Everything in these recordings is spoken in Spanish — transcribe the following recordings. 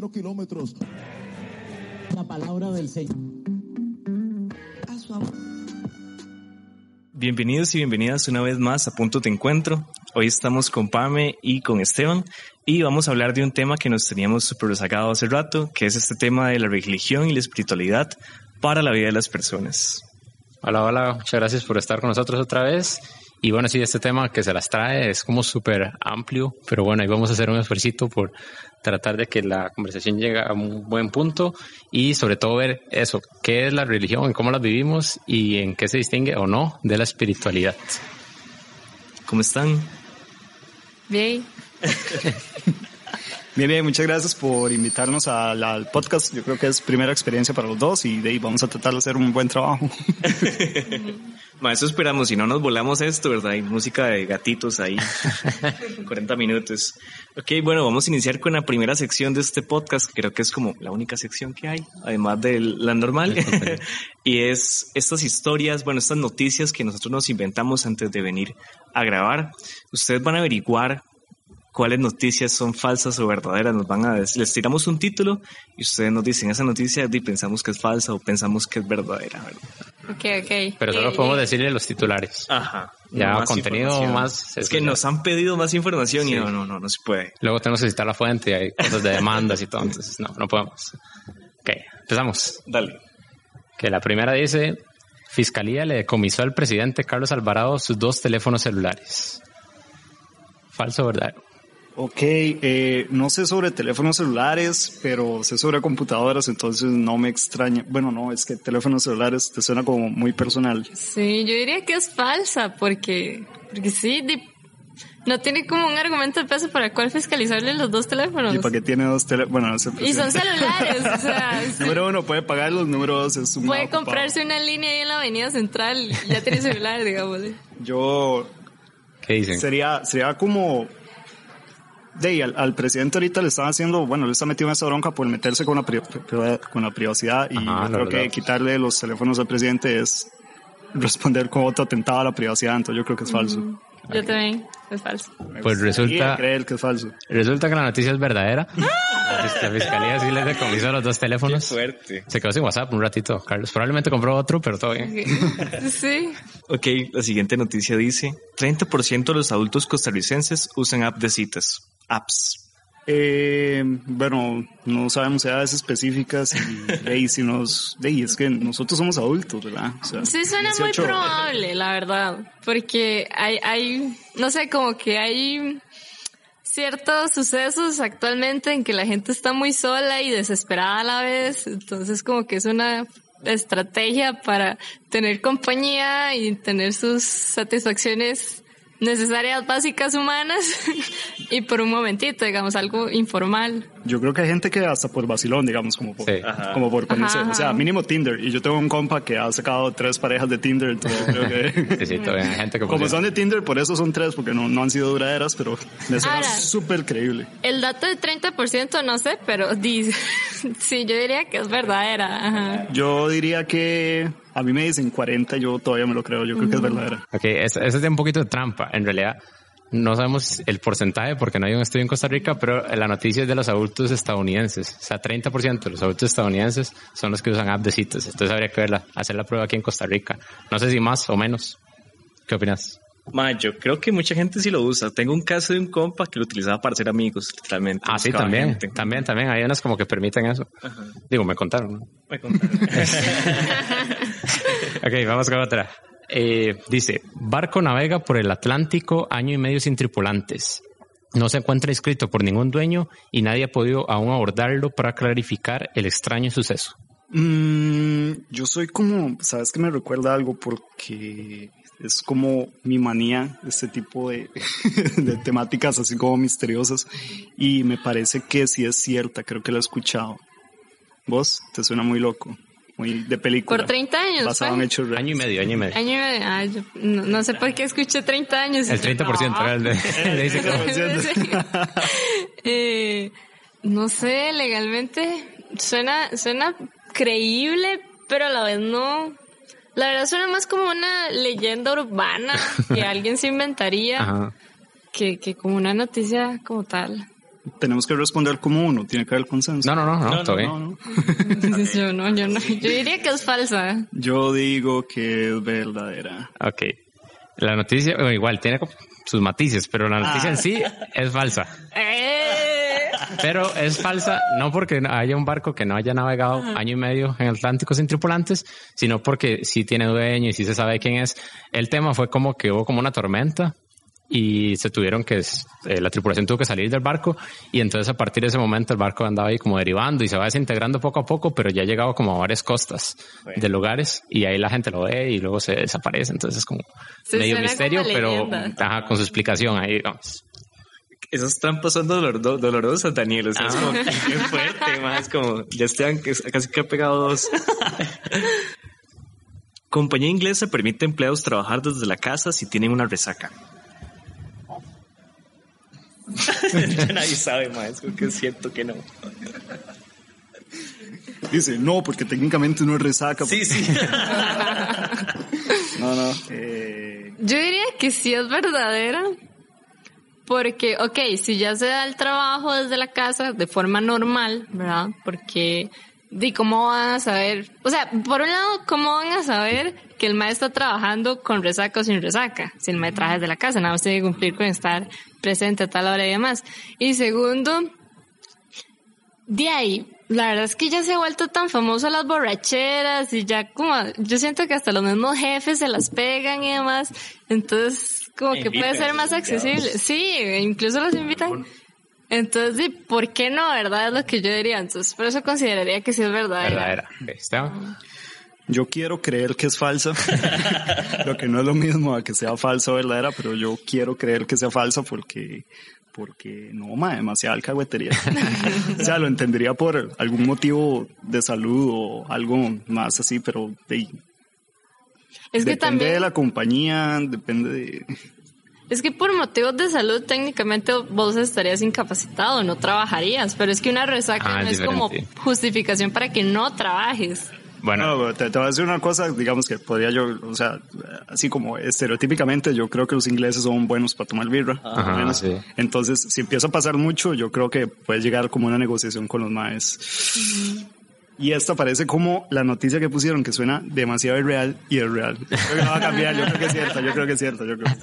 cero kilómetros. La palabra del Señor. Bienvenidos y bienvenidas una vez más a Punto de Encuentro. Hoy estamos con Pame y con Esteban y vamos a hablar de un tema que nos teníamos súper sacado hace rato, que es este tema de la religión y la espiritualidad para la vida de las personas. Hola, hola, muchas gracias por estar con nosotros otra vez. Y bueno, sí, este tema que se las trae es como súper amplio, pero bueno, ahí vamos a hacer un esfuerzo por tratar de que la conversación llegue a un buen punto y sobre todo ver eso, qué es la religión, en cómo la vivimos y en qué se distingue o no de la espiritualidad. ¿Cómo están? Bien. Bien, bien, muchas gracias por invitarnos al, al podcast. Yo creo que es primera experiencia para los dos y de ahí vamos a tratar de hacer un buen trabajo. Ma, eso esperamos, si no nos volamos esto, ¿verdad? Hay música de gatitos ahí, 40 minutos. Ok, bueno, vamos a iniciar con la primera sección de este podcast, creo que es como la única sección que hay, además de la normal, y es estas historias, bueno, estas noticias que nosotros nos inventamos antes de venir a grabar. Ustedes van a averiguar cuáles noticias son falsas o verdaderas. Nos van a decir, les tiramos un título y ustedes nos dicen esa noticia y pensamos que es falsa o pensamos que es verdadera. ¿verdad? Ok, ok. Pero solo Eh, podemos eh, decirle los titulares. Ajá. Ya Más contenido más... Es que nos han pedido más información y no, no, no, no se puede. Luego tenemos que citar la fuente, hay cosas de demandas y todo, entonces no, no podemos. Ok, empezamos. Dale. Que la primera dice, Fiscalía le decomisó al presidente Carlos Alvarado sus dos teléfonos celulares. Falso, ¿verdad? Ok, eh, no sé sobre teléfonos celulares, pero sé sobre computadoras, entonces no me extraña. Bueno, no, es que teléfonos celulares te suena como muy personal. Sí, yo diría que es falsa porque, porque sí, no tiene como un argumento de peso para el cual fiscalizarle los dos teléfonos. ¿Y para qué tiene dos teléfonos? Bueno, no sé. Y son celulares, o sea, sí. Número uno, puede pagarlos. Número dos, es un puede ocupado. comprarse una línea ahí en la avenida central y ya tiene celular, digamos. Yo ¿Qué dicen? sería, sería como. De ahí, al, al presidente ahorita le están haciendo, bueno, le está metido en esa bronca por meterse con la, pri- pri- con la privacidad y Ajá, yo creo verdad. que quitarle los teléfonos al presidente es responder con otro atentado a la privacidad, entonces yo creo que es falso. Yo también, es falso. Pues resulta, Y creer que es falso. resulta que la noticia es verdadera. La fis- la fiscalía sí le decomisó los dos teléfonos. Fuerte. Se quedó sin WhatsApp un ratito, Carlos. Probablemente compró otro, pero todo bien. Sí. Ok, la siguiente noticia dice, 30% de los adultos costarricenses usan app de citas. Apps. Eh, bueno, no sabemos edades específicas y de ahí si nos, de ahí es que nosotros somos adultos, ¿verdad? O sea, Sí, suena 18. muy probable, la verdad. Porque hay, hay, no sé, como que hay ciertos sucesos actualmente en que la gente está muy sola y desesperada a la vez. Entonces, como que es una estrategia para tener compañía y tener sus satisfacciones necesarias básicas humanas y por un momentito, digamos, algo informal. Yo creo que hay gente que hasta por vacilón, digamos, como por, Sí. Ajá. como por ponerse, Ajá, o sea, ajá. mínimo Tinder. Y yo tengo un compa que ha sacado tres parejas de Tinder, entonces creo que... Sí, sí, todavía hay gente que Como funciona. son de Tinder, por eso son tres, porque no, no han sido duraderas, pero me suena súper creíble. El dato de 30% no sé, pero dice, sí, yo diría que es verdadera. Ajá. Yo diría que a mí me dicen 40, yo todavía me lo creo, yo creo que es verdadera. Ok, eso eso es de un poquito de trampa. En realidad, no sabemos el porcentaje porque no hay un estudio en Costa Rica, pero la noticia es de los adultos estadounidenses. O sea, 30% de los adultos estadounidenses son los que usan app de citas. Entonces habría que verla, hacer la prueba aquí en Costa Rica. No sé si más o menos. ¿Qué opinas? Ma, yo creo que mucha gente sí lo usa. Tengo un caso de un compa que lo utilizaba para ser amigos, literalmente. Ah, sí, también. gente. También, también. Hay unas como que permiten eso. Digo, me contaron. ¿no? Me contaron. Ok, vamos con otra. Eh, dice, barco navega por el Atlántico año y medio sin tripulantes. No se encuentra inscrito por ningún dueño y nadie ha podido aún abordarlo para clarificar el extraño suceso. Mm, yo soy como, sabes que me recuerda algo porque es como mi manía, este tipo de, de temáticas así como misteriosas y me parece que sí es cierta, creo que la he escuchado. ¿Vos? Te suena muy loco, muy de película. Por 30 años. Basado en fue. hechos reales. Año y medio, año y medio. Año y medio. Ah, yo no, no sé por qué escuché 30 años. El 30% era el de, el eh, no sé, legalmente suena, suena creíble, pero a la vez no. La verdad suena más como una leyenda urbana que alguien se inventaría Ajá. que, que como una noticia como tal. Tenemos que responder como uno, tiene que haber consenso. No, no, no, no, No, todo no, bien. No, no. Yo no, yo no. Yo diría que es falsa. Yo digo que es verdadera. Ok. La noticia, bueno, igual, tiene sus matices, pero la noticia Ah. en sí es falsa. ¡Eh! Pero es falsa no porque haya un barco que no haya navegado año y medio en el Atlántico sin tripulantes, sino porque sí tiene dueño y sí se sabe quién es. El tema fue como que hubo como una tormenta y se tuvieron que, eh, la tripulación tuvo que salir del barco y entonces a partir de ese momento el barco andaba ahí como derivando y se va desintegrando poco a poco, pero ya ha llegado como a varias costas de lugares y ahí la gente lo ve y luego se desaparece. Entonces es como Se medio misterio, como pero ajá, con su explicación ahí, digamos. Esas trampas son dolor- do- dolorosas, Daniel. O sea, es Ah. como que qué fuerte, más como ya están que- casi que ha pegado dos. Compañía inglesa permite a empleados trabajar desde la casa si tienen una resaca. Nadie sabe más, porque es cierto que no. Dice, no, porque técnicamente uno resaca. Sí, sí. No, no. Eh, Yo diría que sí es verdadera. Porque, ok, si ya se da el trabajo desde la casa de forma normal, ¿verdad? Porque, di, ¿cómo van a saber? O sea, por un lado, ¿cómo van a saber que el maestro está trabajando con resaca o sin resaca? Si el maestro trabaja desde la casa, nada más tiene que cumplir con estar presente a tal hora y demás. Y segundo, de ahí, la verdad es que ya se ha vuelto tan famoso las borracheras y ya como, yo siento que hasta los mismos jefes se las pegan y demás, entonces como que puede ser más accesible. Sí, incluso los invitan. Entonces, ¿por qué no, verdad? Es lo que yo diría. Entonces, por eso consideraría que sí es verdad. Verdadera. Esteban. Yo quiero creer que es falsa. lo que no es lo mismo a que sea falsa o verdadera, pero yo quiero creer que sea falsa porque, porque no, ma, demasiada alcahuetería. o sea, lo entendería por algún motivo de salud o algo más así, pero de, Es que depende también, de la compañía, depende de... es que por motivos de salud técnicamente vos estarías incapacitado, no trabajarías, pero es que una resaca Ah, no es como justificación para que no trabajes. Bueno, No, te, te voy a decir una cosa, digamos que podría yo, o sea, así como estereotípicamente, yo creo que los ingleses son buenos para tomar birra. por lo Ajá, menos. sí. Entonces, si empieza a pasar mucho, yo creo que puede llegar como una negociación con los maes. Y esta parece como la noticia que pusieron, que suena demasiado irreal y es real. Yo creo que no va a cambiar, yo creo que es cierta, yo creo que es cierta, yo creo.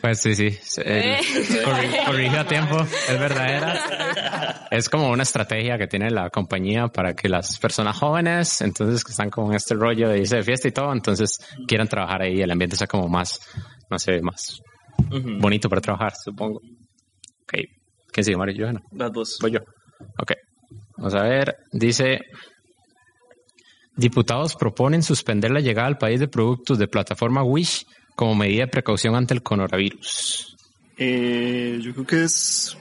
Pues sí, sí. Eh, corri- corrige a tiempo, es verdadera. Es como una estrategia que tiene la compañía para que las personas jóvenes, entonces que están como en este rollo de irse de fiesta y todo, entonces quieran trabajar ahí, el ambiente sea como más, no sé, más bonito para trabajar, supongo. Ok. ¿Quién sigue, Mario? Johanna. Las dos. Voy yo. Ok. Vamos a ver. Dice. Diputados proponen suspender la llegada al país de productos de plataforma Wish como medida de precaución ante el coronavirus. Eh, yo creo que es,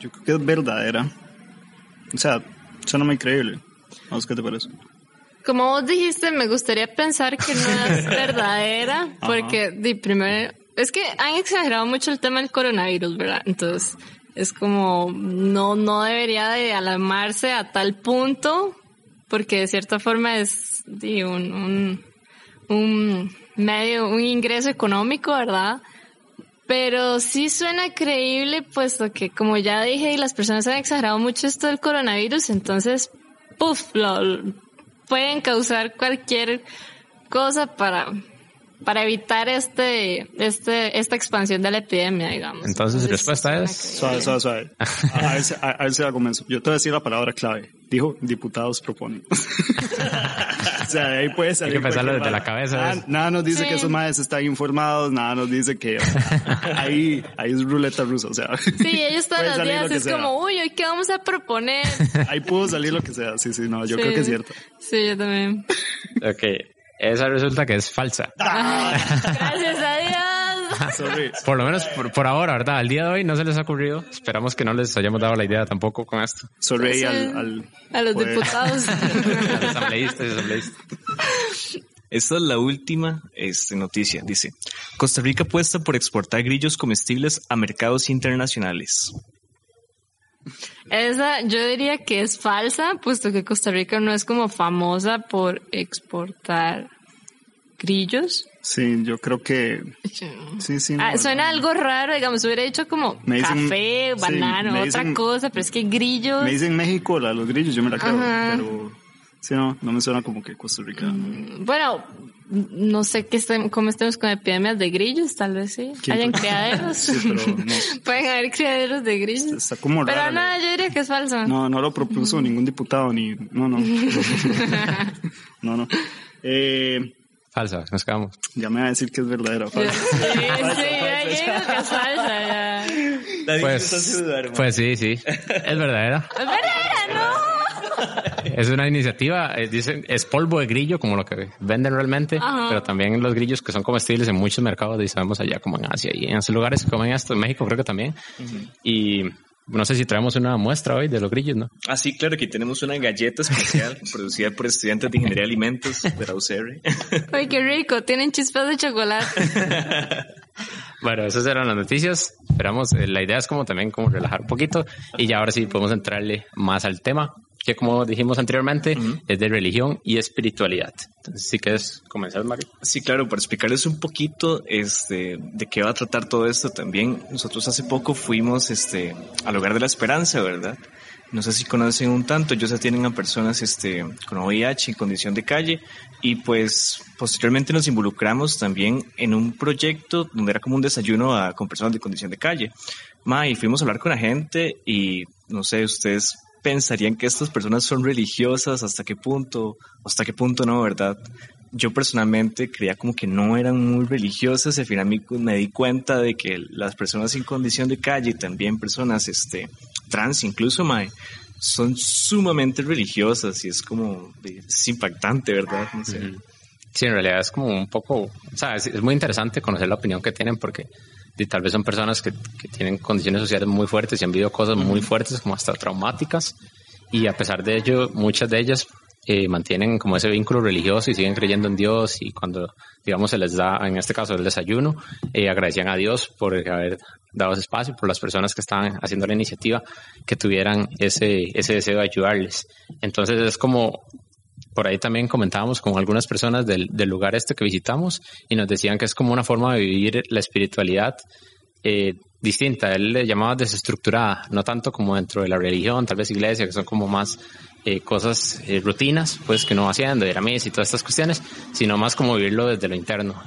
yo creo que es verdadera. O sea, suena muy creíble. Vamos, ¿qué te parece? Como vos dijiste, me gustaría pensar que no es verdadera, porque di, primero, es que han exagerado mucho el tema del coronavirus, ¿verdad? Entonces, es como, no, no debería de alarmarse a tal punto, porque de cierta forma es un, un, un medio, un ingreso económico, ¿verdad? Pero sí suena creíble, puesto que, como ya dije, las personas han exagerado mucho esto del coronavirus, entonces, puff, lo, pueden causar cualquier cosa para, para evitar este, este, esta expansión de la epidemia, digamos. Entonces, su respuesta es-. Suave, suave, suave. A, a ver, si- a, a ver si la convenzo. Yo te voy a decir la palabra clave. Dijo, diputados proponen. o sea, de ahí puede salir. Hay que pensarlo desde la cabeza, Nada, nos dice Sí. que esos maes están informados, nada nos dice que ahí, ahí es ruleta rusa. O sea, Sí, ellos todos los días lo es sea. como, uy, hoy qué vamos a proponer. Ahí pudo salir lo que sea. Sí, sí, no, yo Sí. creo que es cierto. Sí, yo también. Ok. Esa resulta que es falsa. Gracias a Dios. Por lo menos por, por ahora, ¿verdad? Al día de hoy no se les ha ocurrido. Esperamos que no les hayamos dado la idea tampoco con esto. Sorry Sí. al, al, A los Joder. diputados. A los asambleístas y asambleístas. Esta es la última este, noticia. Dice, Costa Rica apuesta por exportar grillos comestibles a mercados internacionales. Esa yo diría que es falsa, puesto que Costa Rica no es como famosa por exportar grillos. Sí, yo creo que sí, sí. Ah, suena algo raro, digamos, hubiera dicho como dicen- café, banano, otra dicen- cosa, pero es que grillos. Me dicen México, la los grillos, yo me la creo, pero sí, no, no me suena como que Costa Rica. Bueno, no sé qué estem- cómo estemos con epidemias de grillos, tal vez sí. ¿Quién Hayan criaderos. Sí, pero no. Pueden haber criaderos de grillos. Está como Pero rara. nada, yo diría que es falso. No, no lo propuso ningún diputado ni. No, no. no, no. Eh, Falsa, nos quedamos. ya me va a decir que es verdadera. Sí, falsa. sí, ya digo que es falsa, ya. Pues, dudar, pues sí, sí. Es verdadera. Es verdadera, ¿no? Es una iniciativa, eh, dicen, es polvo de grillo, como lo que venden realmente, Ajá. pero también los grillos que son comestibles en muchos mercados, y sabemos allá como en Asia y en esos lugares que comen esto, en México creo que también. Y no sé si traemos una muestra hoy de los grillos, ¿no? Ah, sí, claro, aquí tenemos una galleta especial producida por estudiantes de Ingeniería de Alimentos de la UCR. Ay, qué rico, tienen chispas de chocolate. Bueno, esas eran las noticias. Esperamos, eh, la idea es como también como relajar un poquito y ya ahora sí podemos entrarle más al tema, que como dijimos anteriormente, es de religión y espiritualidad. Entonces, si quieres comenzar, Mario. Sí, claro, para explicarles un poquito este, de qué va a tratar todo esto también. Nosotros hace poco fuimos este, al Hogar de la Esperanza, ¿verdad? No sé si conocen un tanto, ellos atienden a personas este, con VIH en condición de calle y pues posteriormente nos involucramos también en un proyecto donde era como un desayuno a- con personas de condición de calle. Ma, y fuimos a hablar con la gente y no sé, ustedes pensarían que estas personas son religiosas, hasta qué punto, hasta qué punto no, ¿verdad? Yo personalmente creía como que no eran muy religiosas y al final me, di cuenta de que las personas en condición de calle también personas este, trans incluso, mae, son sumamente religiosas y es como, es impactante, ¿verdad? No. Sí, en realidad es como un poco, o sea, es muy interesante conocer la opinión que tienen porque y tal vez son personas que, que tienen condiciones sociales muy fuertes y han vivido cosas muy fuertes, como hasta traumáticas, y a pesar de ello, muchas de ellas eh, mantienen como ese vínculo religioso y siguen creyendo en Dios y cuando, digamos, se les da, en este caso, el desayuno, eh, agradecían a Dios por haber dado ese espacio, por las personas que estaban haciendo la iniciativa, que tuvieran ese, ese deseo de ayudarles. Entonces es como por ahí también comentábamos con algunas personas del, del lugar este que visitamos y nos decían que es como una forma de vivir la espiritualidad eh, distinta. Él le llamaba desestructurada, no tanto como dentro de la religión, tal vez iglesia, que son como más eh, cosas, eh, rutinas, pues que no haciendo, ir a misa y todas estas cuestiones, sino más como vivirlo desde lo interno.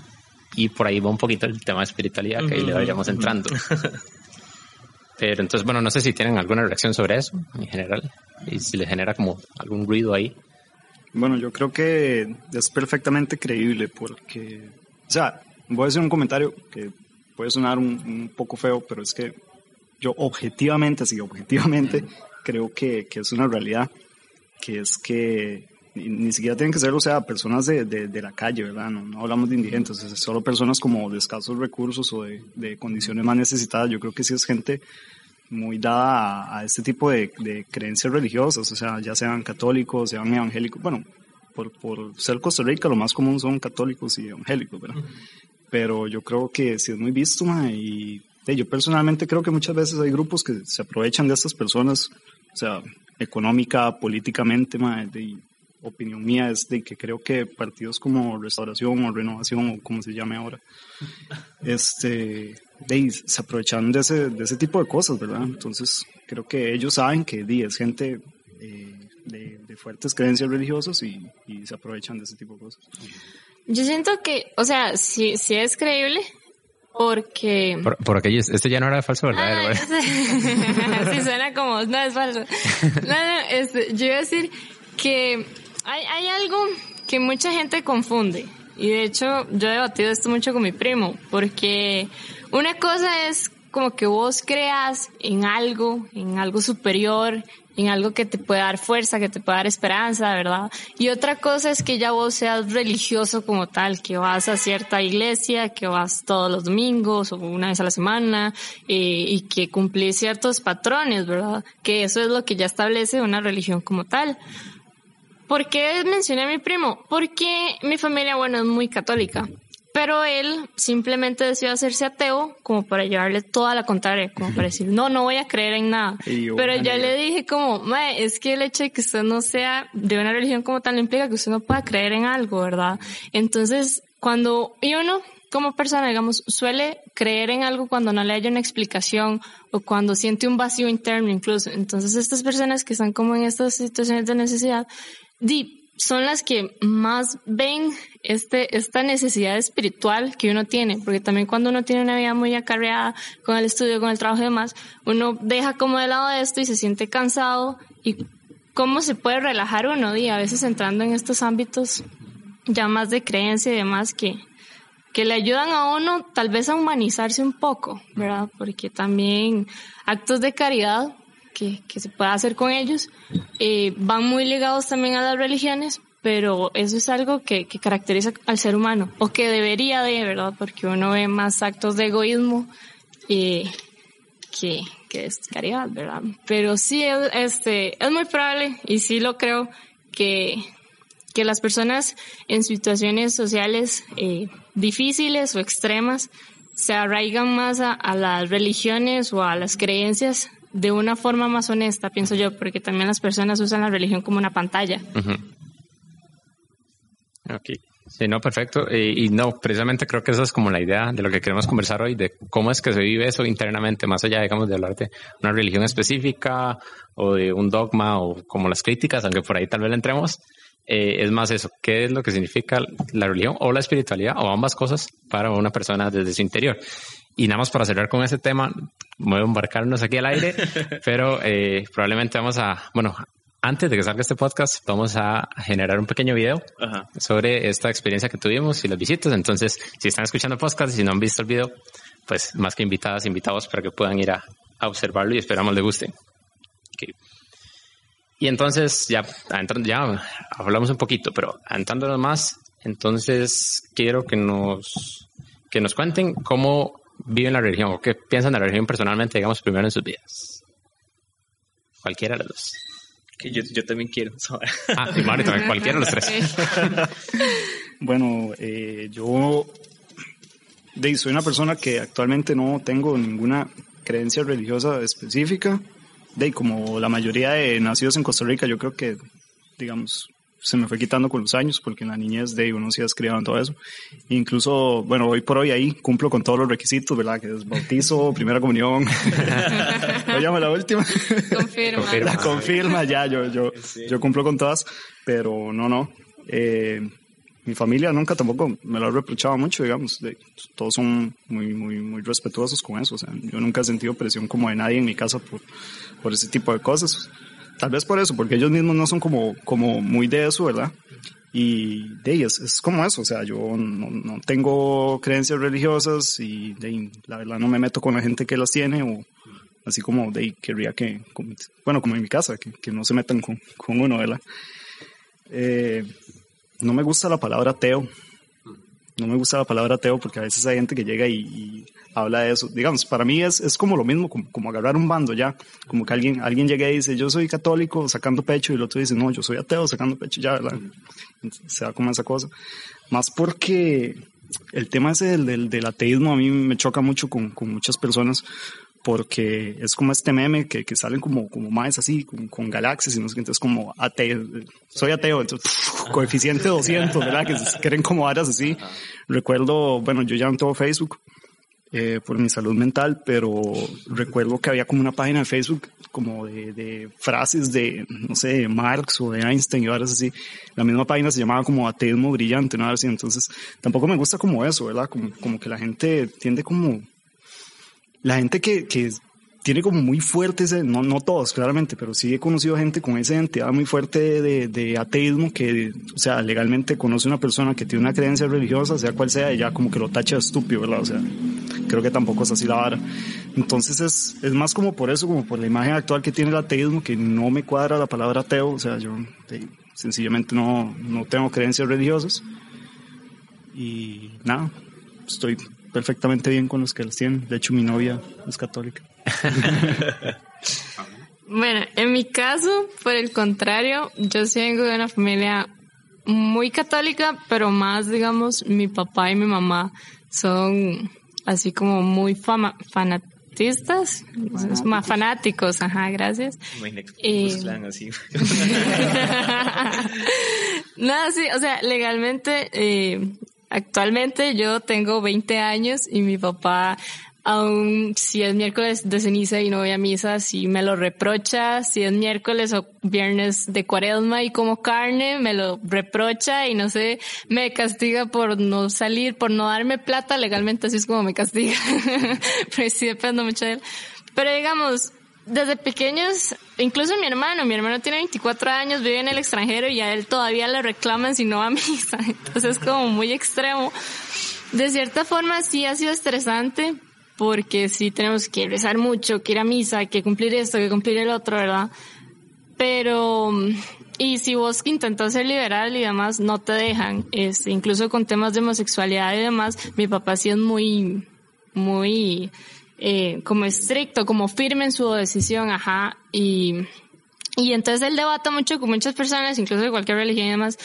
Y por ahí va un poquito el tema de espiritualidad, que ahí le vayamos entrando. Pero entonces, bueno, no sé si tienen alguna reacción sobre eso en general y si les genera como algún ruido ahí. Bueno, yo creo que es perfectamente creíble porque, o sea, voy a hacer un comentario que puede sonar un, un poco feo, pero es que yo objetivamente, sí, objetivamente, creo que, que es una realidad, que es que ni, ni siquiera tienen que ser, o sea, personas de, de, de la calle, ¿verdad? No, no hablamos de indigentes, es solo personas como de escasos recursos o de, de condiciones más necesitadas. Yo creo que sí es gente muy dada a, a este tipo de, de, creencias religiosas, o sea, ya sean católicos, sean evangélicos, bueno, por, por ser Costa Rica lo más común son católicos y evangélicos, ¿verdad? Uh -huh. Pero yo creo que sí es muy visto, ma, y eh, yo personalmente creo que muchas veces hay grupos que se aprovechan de estas personas, o sea, económica, políticamente, ma, de, opinión mía es de que creo que partidos como Restauración o Renovación o como se llame ahora, este, de, se aprovechan de ese, de ese tipo de cosas, ¿verdad? Entonces creo que ellos saben que di, es gente eh, de, de, fuertes creencias religiosas y, y, se aprovechan de ese tipo de cosas. Yo siento que, o sea, sí, sí es creíble, porque... Por, por aquello, este ya no era falso verdadero. Ah, sí, suena como, no es falso. No, no, este, yo iba a decir que hay, hay algo que mucha gente confunde. Y de hecho, yo he debatido esto mucho con mi primo, porque una cosa es como que vos creas en algo, en algo superior, en algo que te puede dar fuerza, que te puede dar esperanza, ¿verdad? Y otra cosa es que ya vos seas religioso como tal, que vas a cierta iglesia, que vas todos los domingos o una vez a la semana eh, y que cumplís ciertos patrones, ¿verdad? Que eso es lo que ya establece una religión como tal. ¿Por qué mencioné a mi primo? Porque mi familia, bueno, es muy católica. Pero él simplemente decidió hacerse ateo como para llevarle toda la contraria, como para decir, no, no voy a creer en nada. Yo, Pero yo le dije como, es que el hecho de que usted no sea de una religión como tal implica que usted no pueda creer en algo, ¿verdad? Entonces, cuando y uno como persona, digamos, suele creer en algo cuando no le haya una explicación o cuando siente un vacío interno incluso. Entonces estas personas que están como en estas situaciones de necesidad, son las que más ven este, esta necesidad espiritual que uno tiene, porque también cuando uno tiene una vida muy acarreada con el estudio, con el trabajo y demás, uno deja como de lado esto y se siente cansado y cómo se puede relajar uno, y a veces entrando en estos ámbitos ya más de creencia y demás que, que le ayudan a uno tal vez a humanizarse un poco, ¿verdad? Porque también actos de caridad que, que se puede hacer con ellos eh, van muy ligados también a las religiones, pero eso es algo que, que, caracteriza al ser humano, o que debería de, ¿verdad? Porque uno ve más actos de egoísmo eh, que, que es caridad, ¿verdad? Pero sí, este, es muy probable, y sí lo creo, que, que las personas en situaciones sociales eh, difíciles o extremas se arraigan más a, las religiones o a las creencias de una forma más honesta, pienso yo, porque también las personas usan la religión como una pantalla. Ok. Sí, no, perfecto. y no, precisamente creo que esa es como la idea de lo que queremos conversar hoy, de cómo es que se vive eso internamente, más allá, digamos, de hablar de una religión específica o de un dogma o como las críticas, aunque por ahí tal vez entremos. Eh, es más eso, qué es lo que significa la religión o la espiritualidad o ambas cosas para una persona desde su interior. Y nada más para cerrar con ese tema, voy a embarcarnos aquí al aire, pero eh, probablemente vamos a, bueno, antes de que salga este podcast, vamos a generar un pequeño video sobre esta experiencia que tuvimos y las visitas. Entonces, si están escuchando podcast y si no han visto el video, pues más que invitadas, invitados para que puedan ir a, observarlo y esperamos les guste. Y entonces ya, ya hablamos un poquito, pero entrándonos más, entonces quiero que nos, que nos cuenten cómo viven la religión o qué piensan de la religión personalmente, digamos, primero en sus vidas. Cualquiera de los dos. Que yo, yo también quiero Ah, y Mario también, cualquiera de los tres. bueno, eh, yo soy una persona que actualmente no tengo ninguna creencia religiosa específica de como la mayoría de nacidos en Costa Rica, yo creo que, digamos, se me fue quitando con los años, porque en la niñez de uno sí escribía todo eso. Incluso, bueno, hoy por hoy ahí cumplo con todos los requisitos, ¿verdad? Que es bautizo, primera comunión. llamo la última. Confirma. La confirma, ya, yo, yo, yo cumplo con todas, pero no, no. Eh, mi familia nunca tampoco me lo reprochaba mucho, digamos. todos son muy, muy, muy respetuosos con eso. O sea, yo nunca he sentido presión como de nadie en mi casa por, por ese tipo de cosas. Tal vez por eso, porque ellos mismos no son como, como muy de eso, ¿verdad? Y de ellos es como eso, o sea, yo no, no tengo creencias religiosas y de, la verdad no me meto con la gente que las tiene o así como de querría que, bueno, como en mi casa, que, que no se metan con, con uno, ¿verdad? Eh, no me gusta la palabra ateo. No me gusta la palabra ateo porque a veces hay gente que llega y, habla de eso. Digamos, para mí es, es como lo mismo, como, agarrar un bando ya. Como que alguien, alguien llega y dice, yo soy católico sacando pecho y el otro dice, no, yo soy ateo sacando pecho ya, ¿verdad? Se da como esa cosa. Más porque el tema ese del, del, ateísmo a mí me choca mucho con, con muchas personas porque es como este meme que, que salen como, como más así, con, galaxias y no sé qué, entonces como ateo, soy ateo, entonces coeficiente 200, ¿verdad? Que se creen como aras así. Recuerdo, bueno, yo ya no tengo Facebook eh, por mi salud mental, pero recuerdo que había como una página de Facebook como de, frases de, no sé, de Marx o de Einstein y horas así. La misma página se llamaba como ateísmo brillante, ¿no? Así, entonces tampoco me gusta como eso, ¿verdad? Como, como que la gente tiende como la gente que, que tiene como muy fuerte ese, no, no todos claramente, pero sí he conocido gente con esa identidad muy fuerte de, de, ateísmo que, o sea, legalmente conoce una persona que tiene una creencia religiosa, sea cual sea, y ya como que lo tacha de estúpido, ¿verdad? O sea, creo que tampoco es así la vara. Entonces es, es más como por eso, como por la imagen actual que tiene el ateísmo, que no me cuadra la palabra ateo, o sea, yo sencillamente no, no tengo creencias religiosas. Y nada, estoy perfectamente bien con los que las tienen. De hecho, mi novia es católica. bueno, en mi caso, por el contrario, yo vengo de una familia muy católica, pero más, digamos, mi papá y mi mamá son así como muy fama, fanatistas, más fanáticos, ajá, gracias. Y... así. no, sí, o sea, legalmente eh, Actualmente yo tengo 20 años y mi papá aún si es miércoles de ceniza y no voy a misa, si me lo reprocha, si es miércoles o viernes de cuaresma y como carne, me lo reprocha y no sé, me castiga por no salir, por no darme plata legalmente, así es como me castiga. Pero sí dependo mucho de él. Pero digamos, desde pequeños, incluso mi hermano, mi hermano tiene 24 años, vive en el extranjero y a él todavía le reclaman si no va a misa. Entonces es como muy extremo. De cierta forma sí ha sido estresante porque sí tenemos que rezar mucho, que ir a misa, que cumplir esto, que cumplir el otro, ¿verdad? Pero, y si vos intentas ser liberal y demás, no te dejan. Este, incluso con temas de homosexualidad y demás, mi papá sí es muy, muy, eh, como estricto, como firme en su decisión, ajá, y, y entonces él debata mucho con muchas personas, incluso de cualquier religión y demás.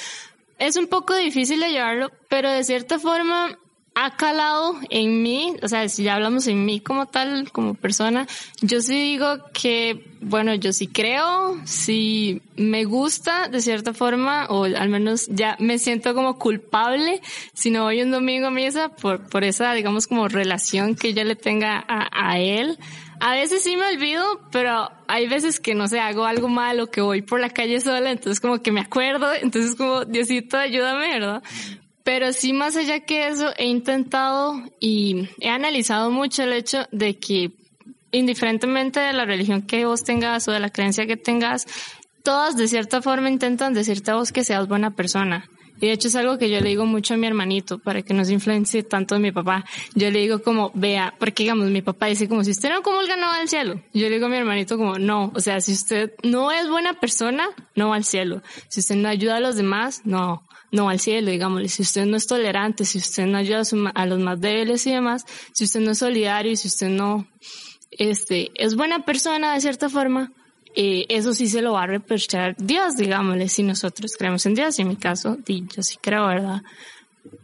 Es un poco difícil de llevarlo, pero de cierta forma ha calado en mí, o sea, si ya hablamos en mí como tal, como persona, yo sí digo que, bueno, yo sí creo, sí me gusta de cierta forma, o al menos ya me siento como culpable si no voy un domingo a misa por, por esa, digamos, como relación que yo le tenga a, a él. A veces sí me olvido, pero hay veces que no sé, hago algo malo, que voy por la calle sola, entonces como que me acuerdo, entonces como, Diosito, ayúdame, ¿verdad? Pero sí, más allá que eso, he intentado y he analizado mucho el hecho de que indiferentemente de la religión que vos tengas o de la creencia que tengas, todas de cierta forma intentan decirte a vos que seas buena persona. Y de hecho es algo que yo le digo mucho a mi hermanito para que no se influencie tanto de mi papá. Yo le digo como, vea, porque digamos, mi papá dice como, si usted no comulga, no va al cielo. Yo le digo a mi hermanito como, no, o sea, si usted no es buena persona, no va al cielo. Si usted no ayuda a los demás, no no al cielo, digámosle, si usted no es tolerante, si usted no ayuda a, los más débiles y demás, si usted no es solidario y si usted no este, es buena persona de cierta forma, eh, eso sí se lo va a reprochar Dios, digámosle, si nosotros creemos en Dios, en mi caso, yo sí creo, ¿verdad?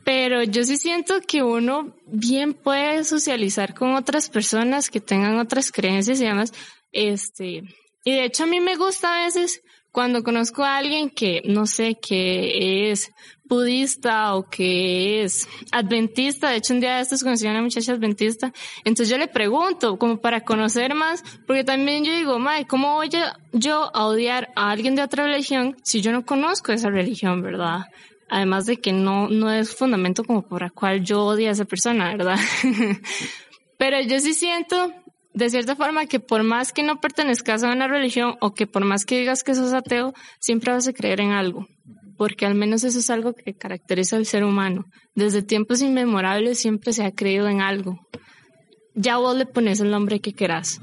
Pero yo sí siento que uno bien puede socializar con otras personas que tengan otras creencias y demás, este, y de hecho a mí me gusta a veces cuando conozco a alguien que, no sé, que es budista o que es adventista, de hecho un día de estos conocí a una muchacha adventista, entonces yo le pregunto, como para conocer más, porque también yo digo, Mae, ¿cómo voy yo a odiar a alguien de otra religión si yo no conozco esa religión, verdad? Además de que no, no es fundamento como por el cual yo odio a esa persona, ¿verdad? Pero yo sí siento de cierta forma que por más que no pertenezcas a una religión o que por más que digas que sos ateo, siempre vas a creer en algo, porque al menos eso es algo que caracteriza al ser humano. Desde tiempos inmemorables siempre se ha creído en algo. Ya vos le pones el nombre que querás,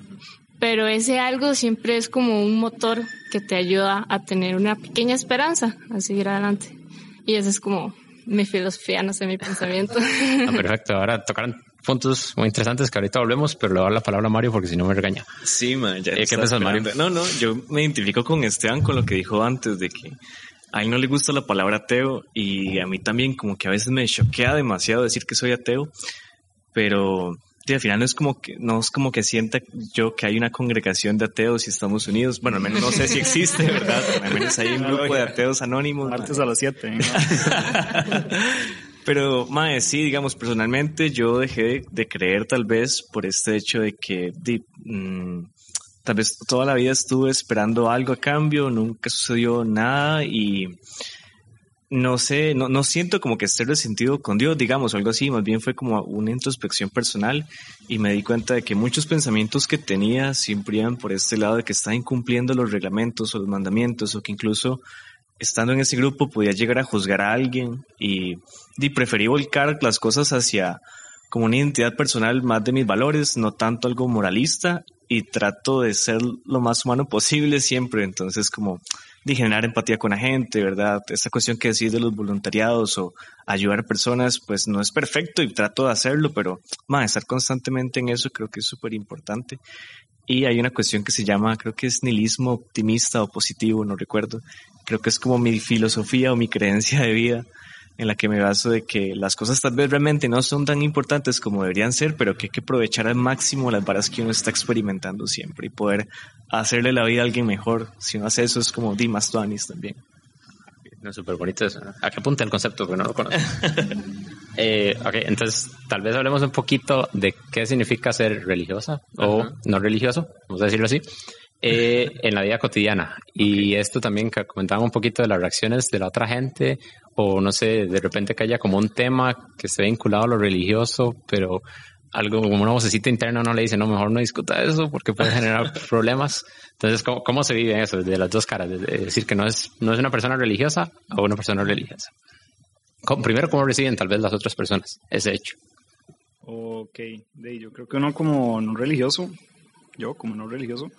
pero ese algo siempre es como un motor que te ayuda a tener una pequeña esperanza a seguir adelante. Y eso es como mi filosofía, no sé, mi pensamiento. Ah, perfecto, ahora tocaron puntos muy interesantes que ahorita volvemos, pero le voy a dar la palabra a Mario porque si no me regaña. Sí, man, ya Eh, ¿qué pensás, Mario? No, no, yo me identifico con Esteban con lo que dijo antes de que a él no le gusta la palabra ateo y a mí también como que a veces me choquea demasiado decir que soy ateo, pero al final no es como que no es como que sienta yo que hay una congregación de ateos y estamos unidos. Bueno, al menos no sé si existe, ¿verdad? Al menos hay un grupo de ateos anónimos. Martes a las 7. Pero, mae, sí, digamos, personalmente yo dejé de, creer tal vez por este hecho de que mm, tal vez toda la vida estuve esperando algo a cambio, nunca sucedió nada y no sé, no, no siento como que esté resentido con Dios, digamos, o algo así, más bien fue como una introspección personal y me di cuenta de que muchos pensamientos que tenía siempre iban por este lado de que estaba incumpliendo los reglamentos o los mandamientos o que incluso estando en ese grupo podía llegar a juzgar a alguien y, y preferí volcar las cosas hacia como una identidad personal más de mis valores, no tanto algo moralista y trato de ser lo más humano posible siempre, entonces como de generar empatía con la gente, ¿verdad? Esta cuestión que decís de los voluntariados o ayudar a personas, pues no es perfecto y trato de hacerlo, pero más estar constantemente en eso creo que es súper importante. Y hay una cuestión que se llama, creo que es nihilismo optimista o positivo, no recuerdo. Creo que es como mi filosofía o mi creencia de vida en la que me baso de que las cosas tal vez realmente no son tan importantes como deberían ser, pero que hay que aprovechar al máximo las varas que uno está experimentando siempre y poder hacerle la vida a alguien mejor. Si uno hace eso es como Dimas Tuanis también. No, súper bonito eso. ¿A qué apunta el concepto? Que no lo conozco. Eh, ok, entonces tal vez hablemos un poquito de qué significa ser religiosa o no religioso, vamos a decirlo así, eh, en la vida cotidiana. Y esto también que comentaba un poquito de las reacciones de la otra gente o no sé, de repente que haya como un tema que esté vinculado a lo religioso, pero algo como una vocecita interna no le dice, no, mejor no discuta eso porque puede generar problemas. Entonces, ¿cómo, ¿cómo, se vive eso de las dos caras? De decir que no es, no es una persona religiosa o una persona religiosa. Primero, ¿cómo reciben tal vez las otras personas ese hecho? Ok, de yo creo que uno como no religioso, yo como no religioso,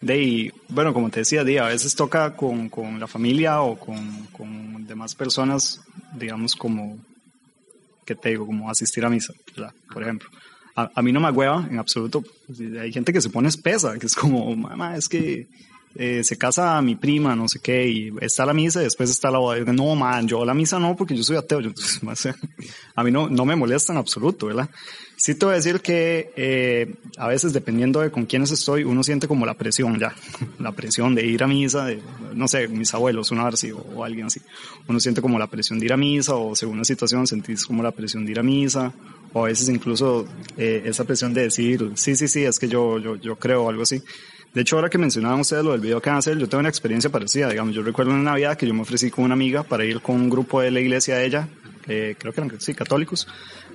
de bueno, como te decía, de, a veces toca con, con la familia o con, con, demás personas, digamos, como, que te digo, como asistir a misa, ¿verdad? por ejemplo. A, a, mí no me agüeva en absoluto. Hay gente que se pone espesa, que es como, mamá, es que eh, se casa mi prima, no sé qué, y está la misa y después está la boda. No, man, yo la misa no, porque yo soy ateo. A mí no, no me molesta en absoluto, ¿verdad? Sí te voy a decir que eh, a veces, dependiendo de con quiénes estoy, uno siente como la presión ya, la presión de ir a misa, de, no sé, mis abuelos, una vez o, o alguien así. Uno siente como la presión de ir a misa, o según la situación sentís como la presión de ir a misa, o a veces incluso eh, esa presión de decir, sí, sí, sí, es que yo, yo, yo creo algo así. De hecho, ahora que mencionaban ustedes lo del video hacer, yo tengo una experiencia parecida, digamos. Yo recuerdo una Navidad que yo me ofrecí con una amiga para ir con un grupo de la iglesia de ella, eh, creo que eran, sí, católicos,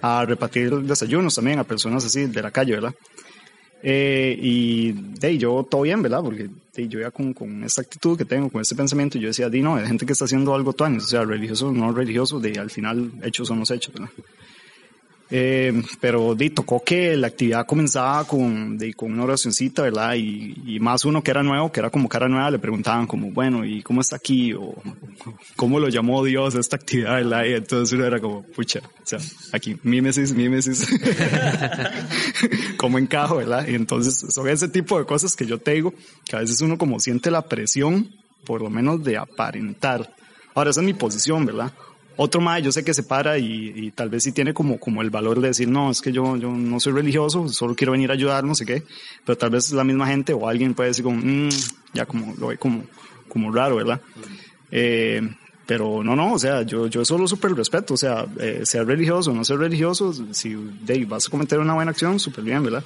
a repartir desayunos también a personas así de la calle, ¿verdad? Eh, y de yo todo bien, ¿verdad? Porque de, yo ya con, con, esta actitud que tengo, con este pensamiento, yo decía, di no, hay gente que está haciendo algo tuanis, o sea, religioso o no religioso, de al final hechos son los hechos, ¿verdad? Eh, pero di, tocó que la actividad comenzaba con, de, con una oracioncita, ¿verdad? Y, y, más uno que era nuevo, que era como cara nueva, le preguntaban como, bueno, ¿y cómo está aquí? O ¿cómo lo llamó Dios esta actividad, ¿verdad? Y entonces uno era como, pucha, o sea, aquí, mímesis, mímesis, ¿cómo encajo, verdad? Y entonces son ese tipo de cosas que yo te digo, que a veces uno como siente la presión, por lo menos de aparentar. Ahora, esa es mi posición, ¿verdad? Otro más, yo sé que se para y, y, tal vez sí tiene como, como el valor de decir, no, es que yo, yo no soy religioso, solo quiero venir a ayudar, no sé qué, pero tal vez la misma gente o alguien puede decir como, mmm, ya como lo ve como, como raro, ¿verdad? Eh, pero no, no, o sea, yo, yo solo súper respeto, o sea, eh, ser religioso o no ser religioso, si de, vas a cometer una buena acción, súper bien, ¿verdad?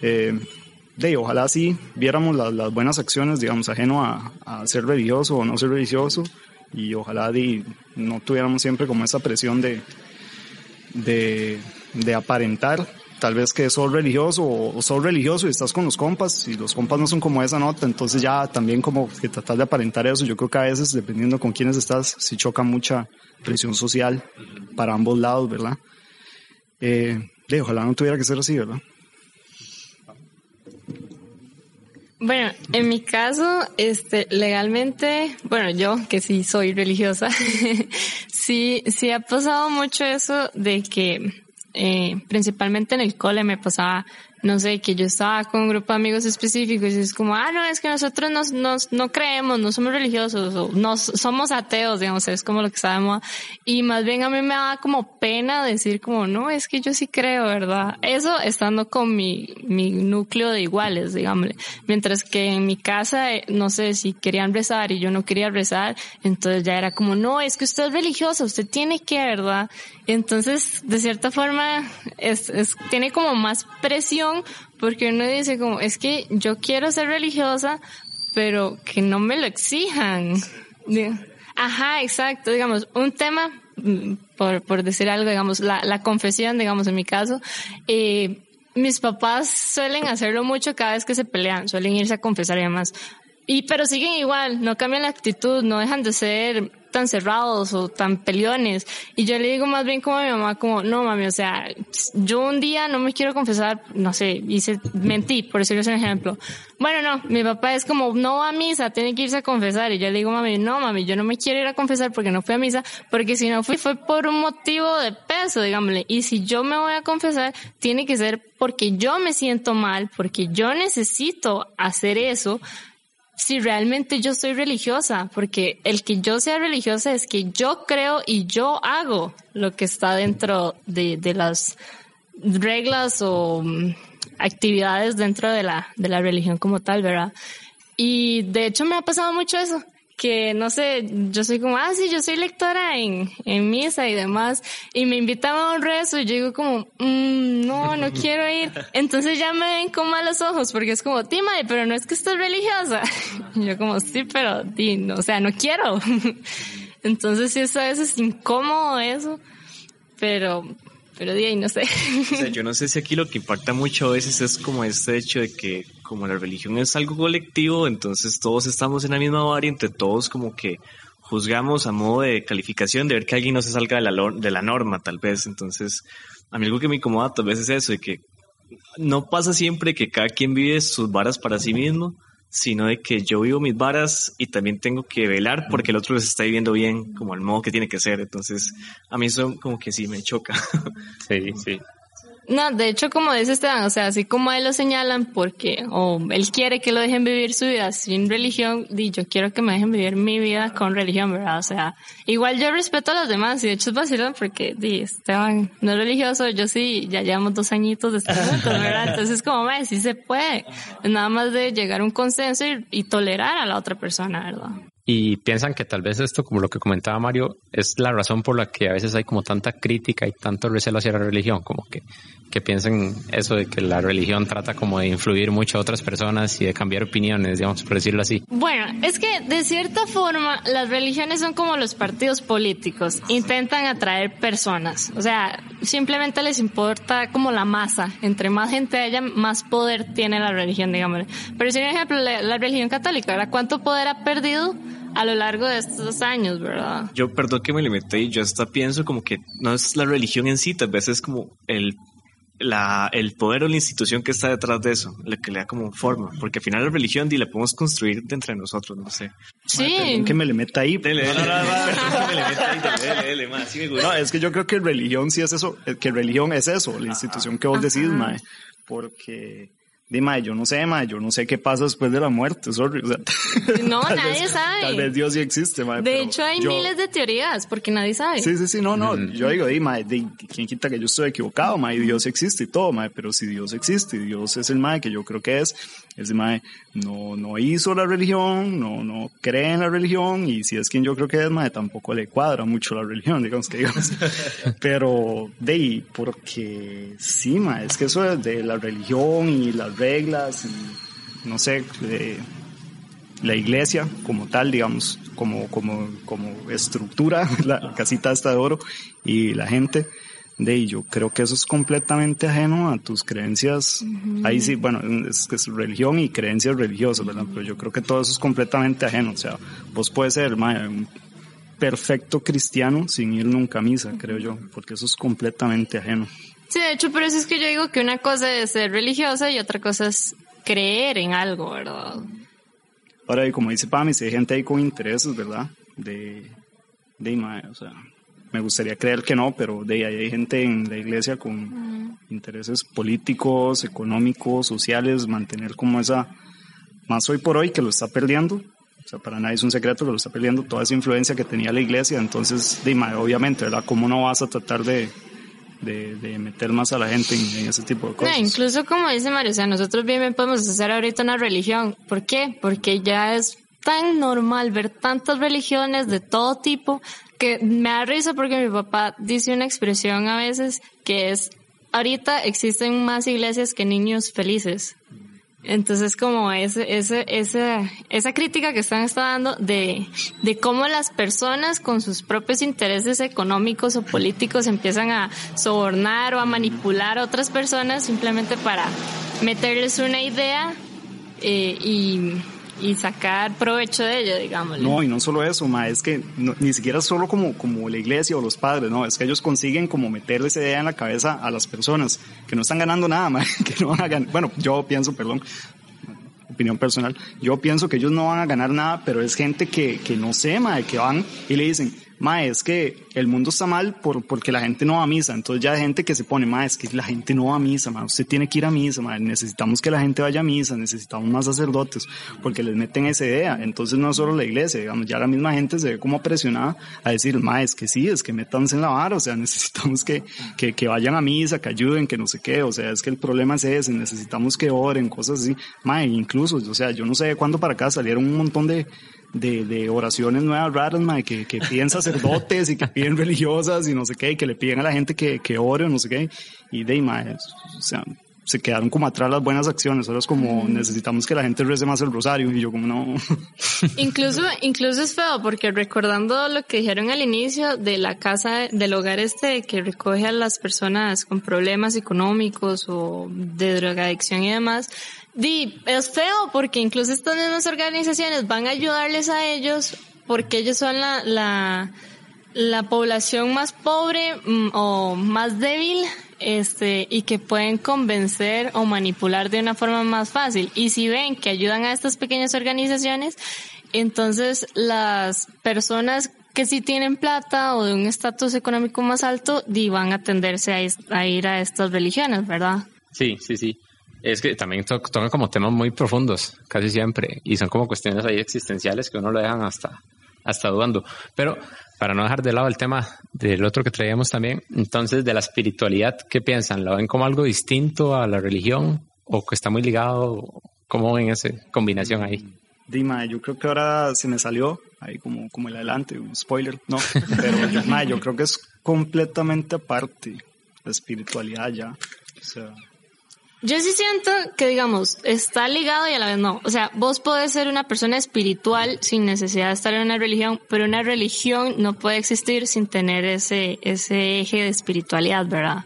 Eh, de, ojalá sí viéramos las, las buenas acciones, digamos, ajeno a, a ser religioso o no ser religioso, y ojalá di, no tuviéramos siempre como esa presión de, de, de aparentar tal vez que sos religioso o, sos religioso y estás con los compas y los compas no son como esa nota, entonces ya también como que tratar de aparentar eso, yo creo que a veces dependiendo con quiénes estás, si choca mucha presión social para ambos lados, ¿verdad? Eh, ojalá no tuviera que ser así, ¿verdad? Bueno, en mi caso, este, legalmente, bueno, yo que sí soy religiosa, sí, sí ha pasado mucho eso de que, eh, principalmente en el cole me pasaba no sé, que yo estaba con un grupo de amigos específicos y es como, ah, no, es que nosotros nos, nos, no creemos, no somos religiosos, o no somos ateos, digamos, es como lo que sabemos. Y más bien a mí me da como pena decir como, no, es que yo sí creo, ¿verdad? Eso estando con mi, mi núcleo de iguales, digamos. Mientras que en mi casa, eh, no sé, si querían rezar y yo no quería rezar, entonces ya era como, no, es que usted es religioso, usted tiene que, ¿verdad? Entonces, de cierta forma, es, es, tiene como más presión porque uno dice como, es que yo quiero ser religiosa, pero que no me lo exijan. Ajá, exacto. Digamos, un tema, mm, por, por decir algo, digamos, la, la confesión, digamos, en mi caso, eh, mis papás suelen hacerlo mucho cada vez que se pelean, suelen irse a confesar y demás. Y, pero siguen igual, no cambian la actitud, no dejan de ser tan cerrados o tan peleones. Y yo le digo más bien como a mi mamá, como, no mami, o sea, yo un día no me quiero confesar, no sé, hice, mentí, por decirlo un ejemplo. Bueno, no, mi papá es como, no va a misa, tiene que irse a confesar. Y yo le digo, mami, no mami, yo no me quiero ir a confesar porque no fui a misa, porque si no fui fue por un motivo de peso, digámosle. Y si yo me voy a confesar, tiene que ser porque yo me siento mal, porque yo necesito hacer eso si realmente yo soy religiosa, porque el que yo sea religiosa es que yo creo y yo hago lo que está dentro de, de las reglas o mm, actividades dentro de la, de la religión como tal, ¿verdad? Y de hecho me ha pasado mucho eso, que no sé, yo soy como, ah, sí, yo soy lectora en, en misa y demás, y me invitan a un rezo y yo digo como, mmm, no, no quiero ir. Entonces ya me ven con malos ojos porque es como, Tima, pero no es que estés religiosa. Y yo como, sí, pero, o sea, no quiero. Entonces sí es a veces incómodo eso, pero, pero de ahí no sé. O sea, yo no sé si aquí lo que impacta mucho a veces es como este hecho de que como la religión es algo colectivo, entonces todos estamos en la misma variante, todos como que juzgamos a modo de calificación de ver que alguien no se salga de la, de la norma, tal vez. Entonces, a mí algo que me incomoda tal vez es eso, de que no pasa siempre que cada quien vive sus varas para sí mismo, sino de que yo vivo mis varas y también tengo que velar porque el otro les está viviendo bien, como al modo que tiene que ser. Entonces, a mí eso como que sí me choca. Sí, sí. No, de hecho, como dice Esteban, o sea, así como a él lo señalan porque, o él quiere que lo dejen vivir su vida sin religión, y yo quiero que me dejen vivir mi vida con religión, ¿verdad? O sea, igual yo respeto a los demás, y de hecho es vacilón porque, di, Esteban no es religioso, yo sí, ya llevamos dos añitos de estar juntos, ¿verdad? Entonces, como, me sí se puede, nada más de llegar a un consenso y, y tolerar a la otra persona, ¿verdad? Y piensan que tal vez esto, como lo que comentaba Mario, es la razón por la que a veces hay como tanta crítica y tanto recelo hacia la religión, como que, que piensen eso de que la religión trata como de influir mucho a otras personas y de cambiar opiniones, digamos, por decirlo así. Bueno, es que de cierta forma las religiones son como los partidos políticos, intentan atraer personas, o sea, simplemente les importa como la masa, entre más gente haya, más poder tiene la religión, digamos. Pero si un ejemplo, la, la religión católica, ¿cuánto poder ha perdido? A lo largo de estos años, ¿verdad? Yo, perdón que me limité y yo hasta pienso como que no es la religión en sí, tal vez es como el, la, el poder o la institución que está detrás de eso, lo que le da como forma, porque al final la religión di, la podemos construir de entre nosotros, no sé. Sí. que me le meta ahí. Dele, dele, dele, No, es que yo creo que religión sí es eso, que religión es eso, la institución que vos decís, mae, porque Dime, yo no sé, ma, yo no sé qué pasa después de la muerte, sorry. O sea, no, nadie sabe. Tal vez Dios sí existe, ma. De hecho, hay miles de teorías, porque nadie sabe. Sí, sí, sí, no, no. Yo digo, dime, ¿quién quita que yo estoy equivocado, ma? Y Dios existe y todo, ma. Pero si Dios existe y Dios es el ma que yo creo que es, ese ma no, no hizo la religión, no, no cree en la religión, y si es quien yo creo que es, ma, tampoco le cuadra mucho la religión, digamos que digamos. Pero, de ahí, porque sí, ma, es que eso de la religión y las reglas, no sé, la iglesia como tal, digamos, como, como, como estructura, la casita esta de oro y la gente. De yo creo que eso es completamente ajeno a tus creencias. Ahí sí, bueno, es que es religión y creencias religiosas, ¿verdad? Pero yo creo que todo eso es completamente ajeno. O sea, vos puedes ser un perfecto cristiano sin ir nunca a misa, creo yo, porque eso es completamente ajeno. Sí, de hecho, por eso es que yo digo que una cosa es ser religiosa y otra cosa es creer en algo, ¿verdad? Ahora, y como dice Pami, si hay gente ahí con intereses, ¿verdad? De, de o sea, me gustaría creer que no, pero de ahí hay gente en la iglesia con intereses políticos, económicos, sociales, mantener como esa, más hoy por hoy que lo está perdiendo. O sea, para nadie es un secreto que lo está perdiendo toda esa influencia que tenía la iglesia. Entonces, de, obviamente, ¿verdad? ¿Cómo no vas a tratar de, de, meter más a la gente en, ese tipo de cosas. incluso como dice Mario, o sea, nosotros bien podemos hacer ahorita una religión. ¿Por qué? Porque ya es tan normal ver tantas religiones de todo tipo que me da risa porque mi papá dice una expresión a veces que es, ahorita existen más iglesias que niños felices. Entonces, como ese, ese, esa, esa crítica que están dando de, de cómo las personas con sus propios intereses económicos o políticos empiezan a sobornar o a manipular a otras personas simplemente para meterles una idea eh, y, y sacar provecho de ello, digamos. No, y no solo eso, ma, es que ni siquiera solo como, como la iglesia o los padres, no, es que ellos consiguen como meterle esa idea en la cabeza a las personas que no están ganando nada, ma, que no van a ganar, bueno, yo pienso, perdón, opinión personal, yo pienso que ellos no van a ganar nada, pero es gente que, que no sé, ma, que van y le dicen, ma, es que el mundo está mal por, porque la gente no va a misa. Entonces ya hay gente que se pone, ma, es que la gente no va a misa, ma, usted tiene que ir a misa, ma, necesitamos que la gente vaya a misa, necesitamos más sacerdotes, porque les meten esa idea. Entonces no solo la iglesia, digamos, ya la misma gente se ve como presionada a decir, ma, es que sí, es que métanse en la vara, o sea, necesitamos que, que, vayan a misa, que ayuden, que no sé qué, o sea, es que el problema es ese, necesitamos que oren, cosas así. Ma, incluso, o sea, yo no sé de cuándo para acá salieron un montón de, de, de oraciones nuevas raras, que, que piden sacerdotes y que piden religiosas y no sé qué, y que le piden a la gente que, que ore o no sé qué. Y de ma, o sea, se quedaron como atrás las buenas acciones. Ahora es como necesitamos que la gente rece más el rosario y yo como no. Incluso, incluso es feo porque recordando lo que dijeron al inicio de la casa, del hogar este que recoge a las personas con problemas económicos o de drogadicción y demás, Di, es feo porque incluso estas mismas organizaciones van a ayudarles a ellos porque ellos son la, la, la población más pobre mm, o más débil este, y que pueden convencer o manipular de una forma más fácil. Y si ven que ayudan a estas pequeñas organizaciones, entonces las personas que sí tienen plata o de un estatus económico más alto, di, van a tenderse a, a ir a estas religiones, ¿verdad? Sí, sí, sí. Es que también to tocan como temas muy profundos, casi siempre, y son como cuestiones ahí existenciales que uno lo dejan hasta, hasta dudando. Pero para no dejar de lado el tema del otro que traíamos también, entonces de la espiritualidad, ¿qué piensan? ¿Lo ven como algo distinto a la religión o que está muy ligado? ¿Cómo ven esa combinación ahí? Dima, yo creo que ahora se me salió ahí como, como el adelante, un spoiler, no, pero ma, yo creo que es completamente aparte la espiritualidad ya. O sea, yo sí siento que, digamos, está ligado y a la vez no. O sea, vos podés ser una persona espiritual sin necesidad de estar en una religión, pero una religión no puede existir sin tener ese, ese eje de espiritualidad, ¿verdad?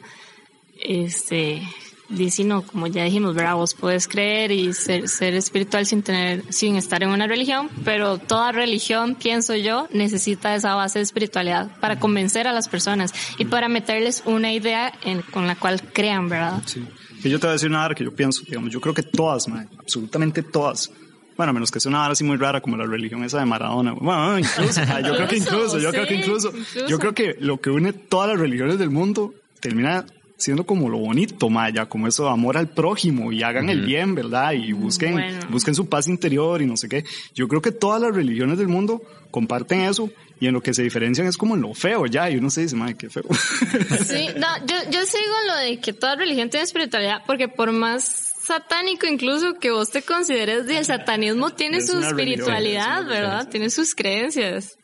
Este, dice como ya dijimos, ¿verdad? Vos puedes creer y ser, ser espiritual sin tener, sin estar en una religión, pero toda religión, pienso yo, necesita esa base de espiritualidad para convencer a las personas y para meterles una idea en, con la cual crean, ¿verdad? Sí. Que yo te voy a decir una hora que yo pienso, digamos, yo creo que todas, man, absolutamente todas. Bueno, a menos que sea una hora así muy rara como la religión esa de Maradona. Bueno, incluso, yo creo que incluso, yo creo que incluso, yo creo que lo que une todas las religiones del mundo termina siendo como lo bonito, Maya, como eso de amor al prójimo y hagan el bien, ¿verdad? Y busquen, Bueno. busquen su paz interior y no sé qué. Yo creo que todas las religiones del mundo comparten eso y en lo que se diferencian es como en lo feo ya y uno se dice, madre, qué feo. Sí, no, yo, yo sigo en lo de que toda religión tiene espiritualidad, porque por más satánico incluso que vos te consideres, y el satanismo tiene Es su religión, espiritualidad, sí, ¿verdad? Tiene sus creencias.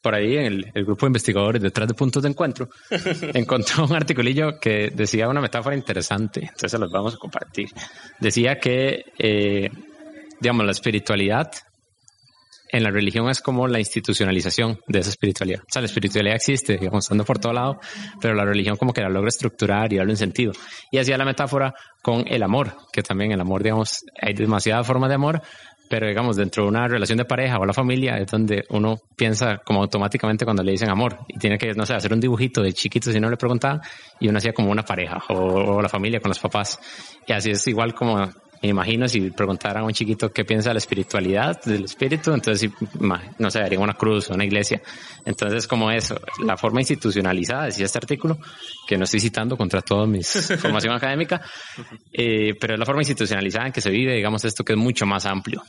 por ahí en el, el grupo de investigadores detrás de puntos de encuentro encontró un articulillo que decía una metáfora interesante, entonces se los vamos a compartir. Decía que, eh, digamos, la espiritualidad en la religión es como la institucionalización de esa espiritualidad. O sea, la espiritualidad existe, digamos, estando por todo lado, pero la religión como que la logra estructurar y darle un sentido. Y hacía la metáfora con el amor, que también el amor, digamos, hay demasiadas formas de amor, pero digamos, dentro de una relación de pareja o la familia es donde uno piensa como automáticamente cuando le dicen amor y tiene que, no sé, hacer un dibujito de chiquito si no le preguntaban y uno hacía como una pareja o, o la familia con los papás. Y así es igual como me imagino si preguntaran a un chiquito qué piensa de la espiritualidad, del espíritu, entonces, no sé, harían una cruz o una iglesia. Entonces, como eso, la forma institucionalizada, decía este artículo, que no estoy citando contra toda mi formación académica, eh, pero es la forma institucionalizada en que se vive, digamos, esto que es mucho más amplio.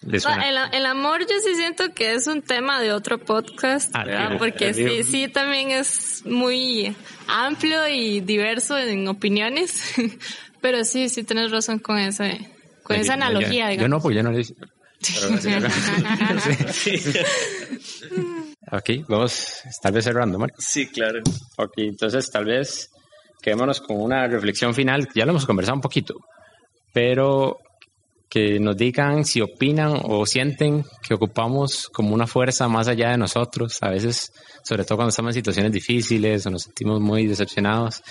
El, el amor yo sí siento que es un tema de otro podcast, Ah, ¿verdad? digo, Porque digo. sí, sí también es muy amplio y diverso en opiniones, pero sí, sí tienes razón con ese, con esa Yo- yo- analogía, Yo, digamos. no, pues yo no le hice. Ok, vamos tal vez cerrando, Marco. Sí, claro. Ok, entonces tal vez quedémonos con una reflexión final. Ya lo hemos conversado un poquito, pero que nos digan si opinan o sienten que ocupamos como una fuerza más allá de nosotros, a veces, sobre todo cuando estamos en situaciones difíciles o nos sentimos muy decepcionados.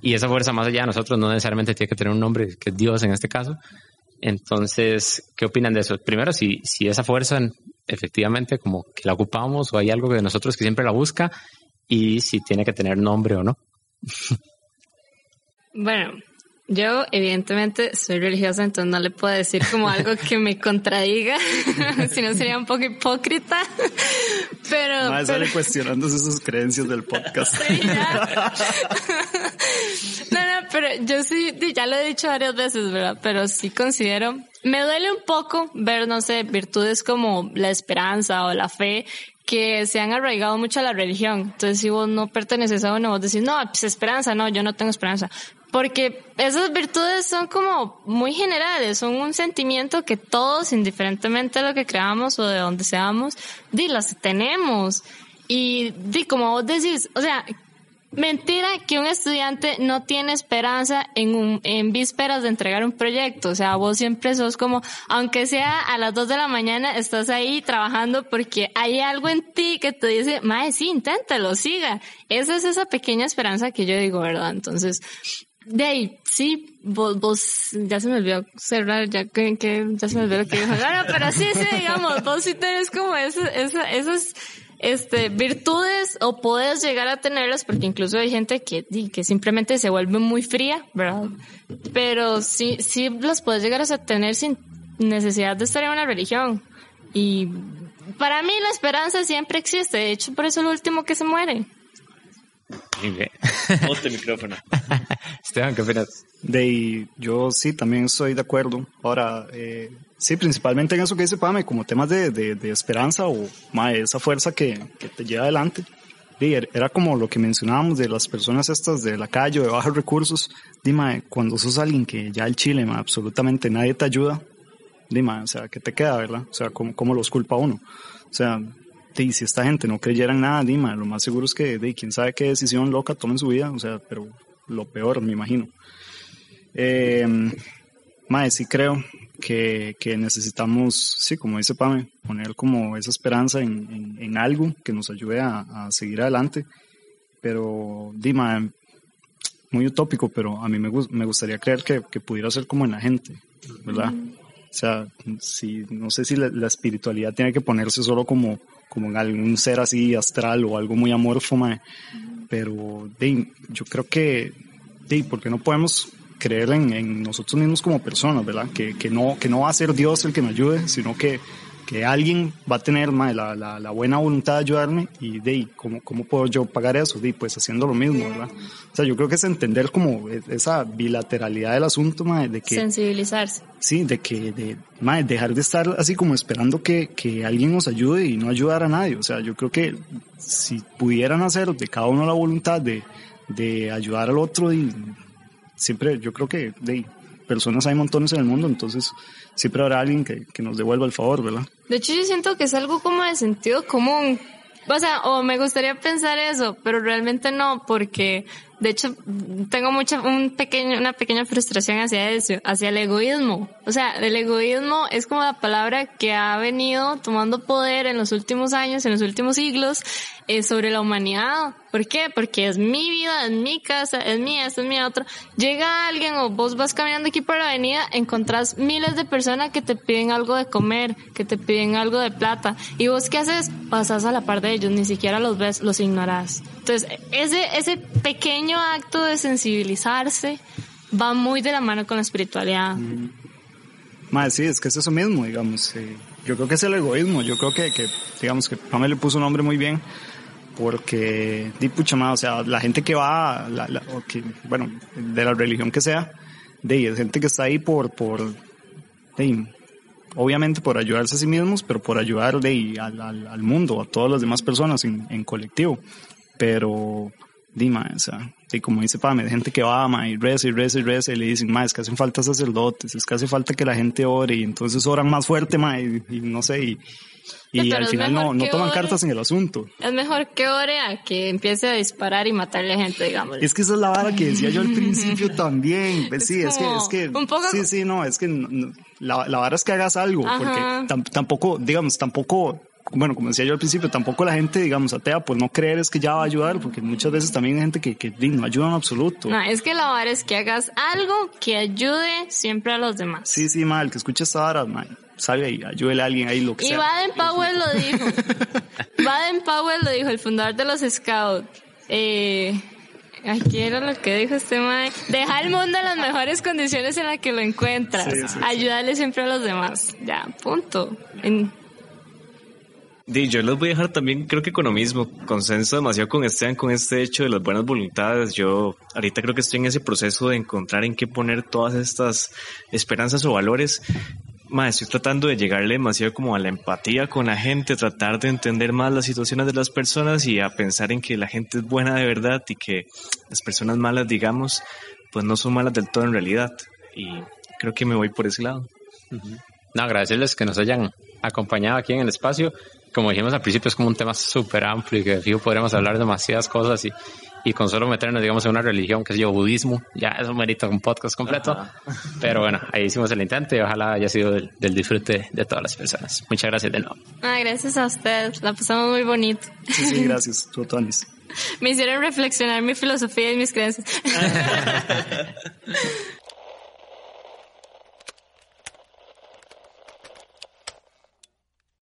Y esa fuerza más allá de nosotros no necesariamente tiene que tener un nombre, que Dios en este caso. Entonces, ¿qué opinan de eso? Primero, si, si esa fuerza efectivamente como que la ocupamos o hay algo de nosotros que siempre la busca y si tiene que tener nombre o no. Bueno, Yo, evidentemente, soy religiosa, entonces no le puedo decir como algo que me contradiga, si no sería un poco hipócrita. Pero. Madre sale cuestionándose sus creencias del podcast. Sí, no, no, pero yo sí, ya lo he dicho varias veces, ¿verdad? Pero sí considero, me duele un poco ver, no sé, virtudes como la esperanza o la fe que se han arraigado mucho a la religión. Entonces, si vos no perteneces a uno, vos decís, no, pues esperanza, no, yo no tengo esperanza. Porque esas virtudes son como muy generales, son un sentimiento que todos, indiferentemente de lo que creamos o de donde seamos, di, las tenemos. Y di, como vos decís, o sea, mentira que un estudiante no tiene esperanza en un, en vísperas de entregar un proyecto. O sea, vos siempre sos como, aunque sea a las dos de la mañana, estás ahí trabajando porque hay algo en ti que te dice, mae, sí, inténtalo, siga. Esa es esa pequeña esperanza que yo digo, ¿verdad? Entonces, de ahí, sí, vos, vos, ya se me olvidó cerrar, ya que, que ya se me olvidó que dijo. No, no, pero sí, sí, digamos, vos sí tenés como esa, esa, esas, este, virtudes o puedes llegar a tenerlas porque incluso hay gente que, que simplemente se vuelve muy fría, ¿verdad? Pero sí, sí las puedes llegar a tener sin necesidad de estar en una religión. Y para mí la esperanza siempre existe, de hecho por eso es lo último que se muere. Muy bien. Ponte el micrófono. Esteban, ¿qué opinas? De, yo sí, también estoy de acuerdo. Ahora, eh, sí, principalmente en eso que dice Pame, como temas de, de, de esperanza o más esa fuerza que, que, te lleva adelante. De, era como lo que mencionábamos de las personas estas de la calle o de bajos recursos. Dime, cuando sos alguien que ya el Chile, ma, absolutamente nadie te ayuda, dime, o sea, ¿qué te queda, verdad? O sea, ¿cómo, cómo los culpa uno? O sea, y si esta gente no creyera en nada, Dima, lo más seguro es que, de, quién sabe qué decisión loca tomen su vida, o sea, pero lo peor, me imagino. Eh, mae, sí creo que, que, necesitamos, sí, como dice Pame, poner como esa esperanza en, en, en algo que nos ayude a, a, seguir adelante, pero, Dima, muy utópico, pero a mí me, me gustaría creer que, que, pudiera ser como en la gente, ¿verdad? Mm. O sea, si, no sé si la, la espiritualidad tiene que ponerse solo como como en algún ser así astral o algo muy amorfo, mae. pero de, yo creo que, de, porque no podemos creer en, en, nosotros mismos como personas, ¿verdad? Que, que, no, que no va a ser Dios el que me ayude, sino que, que alguien va a tener mae, la, la, la, buena voluntad de ayudarme y de ¿cómo, ¿cómo puedo yo pagar eso? De, pues haciendo lo mismo, ¿verdad? O sea, yo creo que es entender como esa bilateralidad del asunto, mae, de que... Sensibilizarse. Sí, de que, de, mae, dejar de estar así como esperando que, que alguien nos ayude y no ayudar a nadie. O sea, yo creo que si pudieran hacer de cada uno la voluntad de, de ayudar al otro y siempre, yo creo que de personas hay montones en el mundo, entonces siempre habrá alguien que, que, nos devuelva el favor, ¿verdad? De hecho, yo siento que es algo como de sentido común. O sea, o me gustaría pensar eso, pero realmente no, porque de hecho tengo mucha, un pequeño, una pequeña frustración hacia eso, hacia el egoísmo. O sea, el egoísmo es como la palabra que ha venido tomando poder en los últimos años, en los últimos siglos, eh, sobre la humanidad. ¿Por qué? Porque es mi vida, es mi casa, es mía, esta es mi otra. Llega alguien o vos vas caminando aquí por la avenida, encontrás miles de personas que te piden algo de comer, que te piden algo de plata. ¿Y vos qué haces? Pasas a la par de ellos, ni siquiera los ves, los ignorás. Entonces, ese, ese pequeño acto de sensibilizarse va muy de la mano con la espiritualidad. Mm. Sí, es que es eso mismo, digamos. Yo creo que es el egoísmo. Yo creo que, que digamos, que Pamela le puso un nombre muy bien porque, di pucha más, o sea, la gente que va, la, la, que, bueno, de la religión que sea, de es gente que está ahí por, por, de, obviamente por ayudarse a sí mismos, pero por ayudar de, al, al, al mundo, a todas las demás personas en, en colectivo. Pero, Dima, o sea, y como dice Pame, de gente que va, ma, y reza y reza y reza, y le dicen, ma, es que hacen falta sacerdotes, es que hace falta que la gente ore, y entonces oran más fuerte, ma, y, y no sé, y, y al final no, no toman ore, cartas en el asunto. Es mejor que ore a que empiece a disparar y matarle a gente, digamos. Es que esa es la vara que decía yo al principio también. Pues sí, es, que, es que, un poco... sí, sí, no, es que no, la, la vara es que hagas algo, Ajá. porque tampoco, digamos, tampoco bueno, como decía yo al principio, tampoco la gente, digamos, atea, pues no creer es que ya va a ayudar, porque muchas veces también hay gente que, que no ayuda en absoluto. No, es que la vara es que hagas algo que ayude siempre a los demás. Sí, sí, mal, que escuche esta vara, man, salga y ayúdele a alguien ahí lo que y sea. Y Baden Powell lo dijo. Baden Powell lo dijo, el fundador de los Scouts. Eh, Aquí era lo que dijo este mae. Deja el mundo en las mejores condiciones en las que lo encuentras. Sí, sí, sí. Ayudarle siempre a los demás. Ya, punto. En- Di, yo los voy a dejar también, creo que con lo mismo, consenso demasiado con Esteban, con este hecho de las buenas voluntades. Yo ahorita creo que estoy en ese proceso de encontrar en qué poner todas estas esperanzas o valores. Ma, estoy tratando de llegarle demasiado como a la empatía con la gente, tratar de entender más las situaciones de las personas y a pensar en que la gente es buena de verdad y que las personas malas, digamos, pues no son malas del todo en realidad. Y creo que me voy por ese lado. No, agradecerles que nos hayan acompañado aquí en el espacio. Como dijimos al principio, es como un tema súper amplio y que fijo podremos hablar de demasiadas cosas y, y con solo meternos, digamos, en una religión que es yo, budismo, ya eso merita un podcast completo. Pero bueno, ahí hicimos el intento y ojalá haya sido del, del disfrute de todas las personas. Muchas gracias de nuevo. Ah, gracias a ustedes. La pasamos muy bonito. Sí, sí, gracias, Totonis. Me hicieron reflexionar mi filosofía y mis creencias.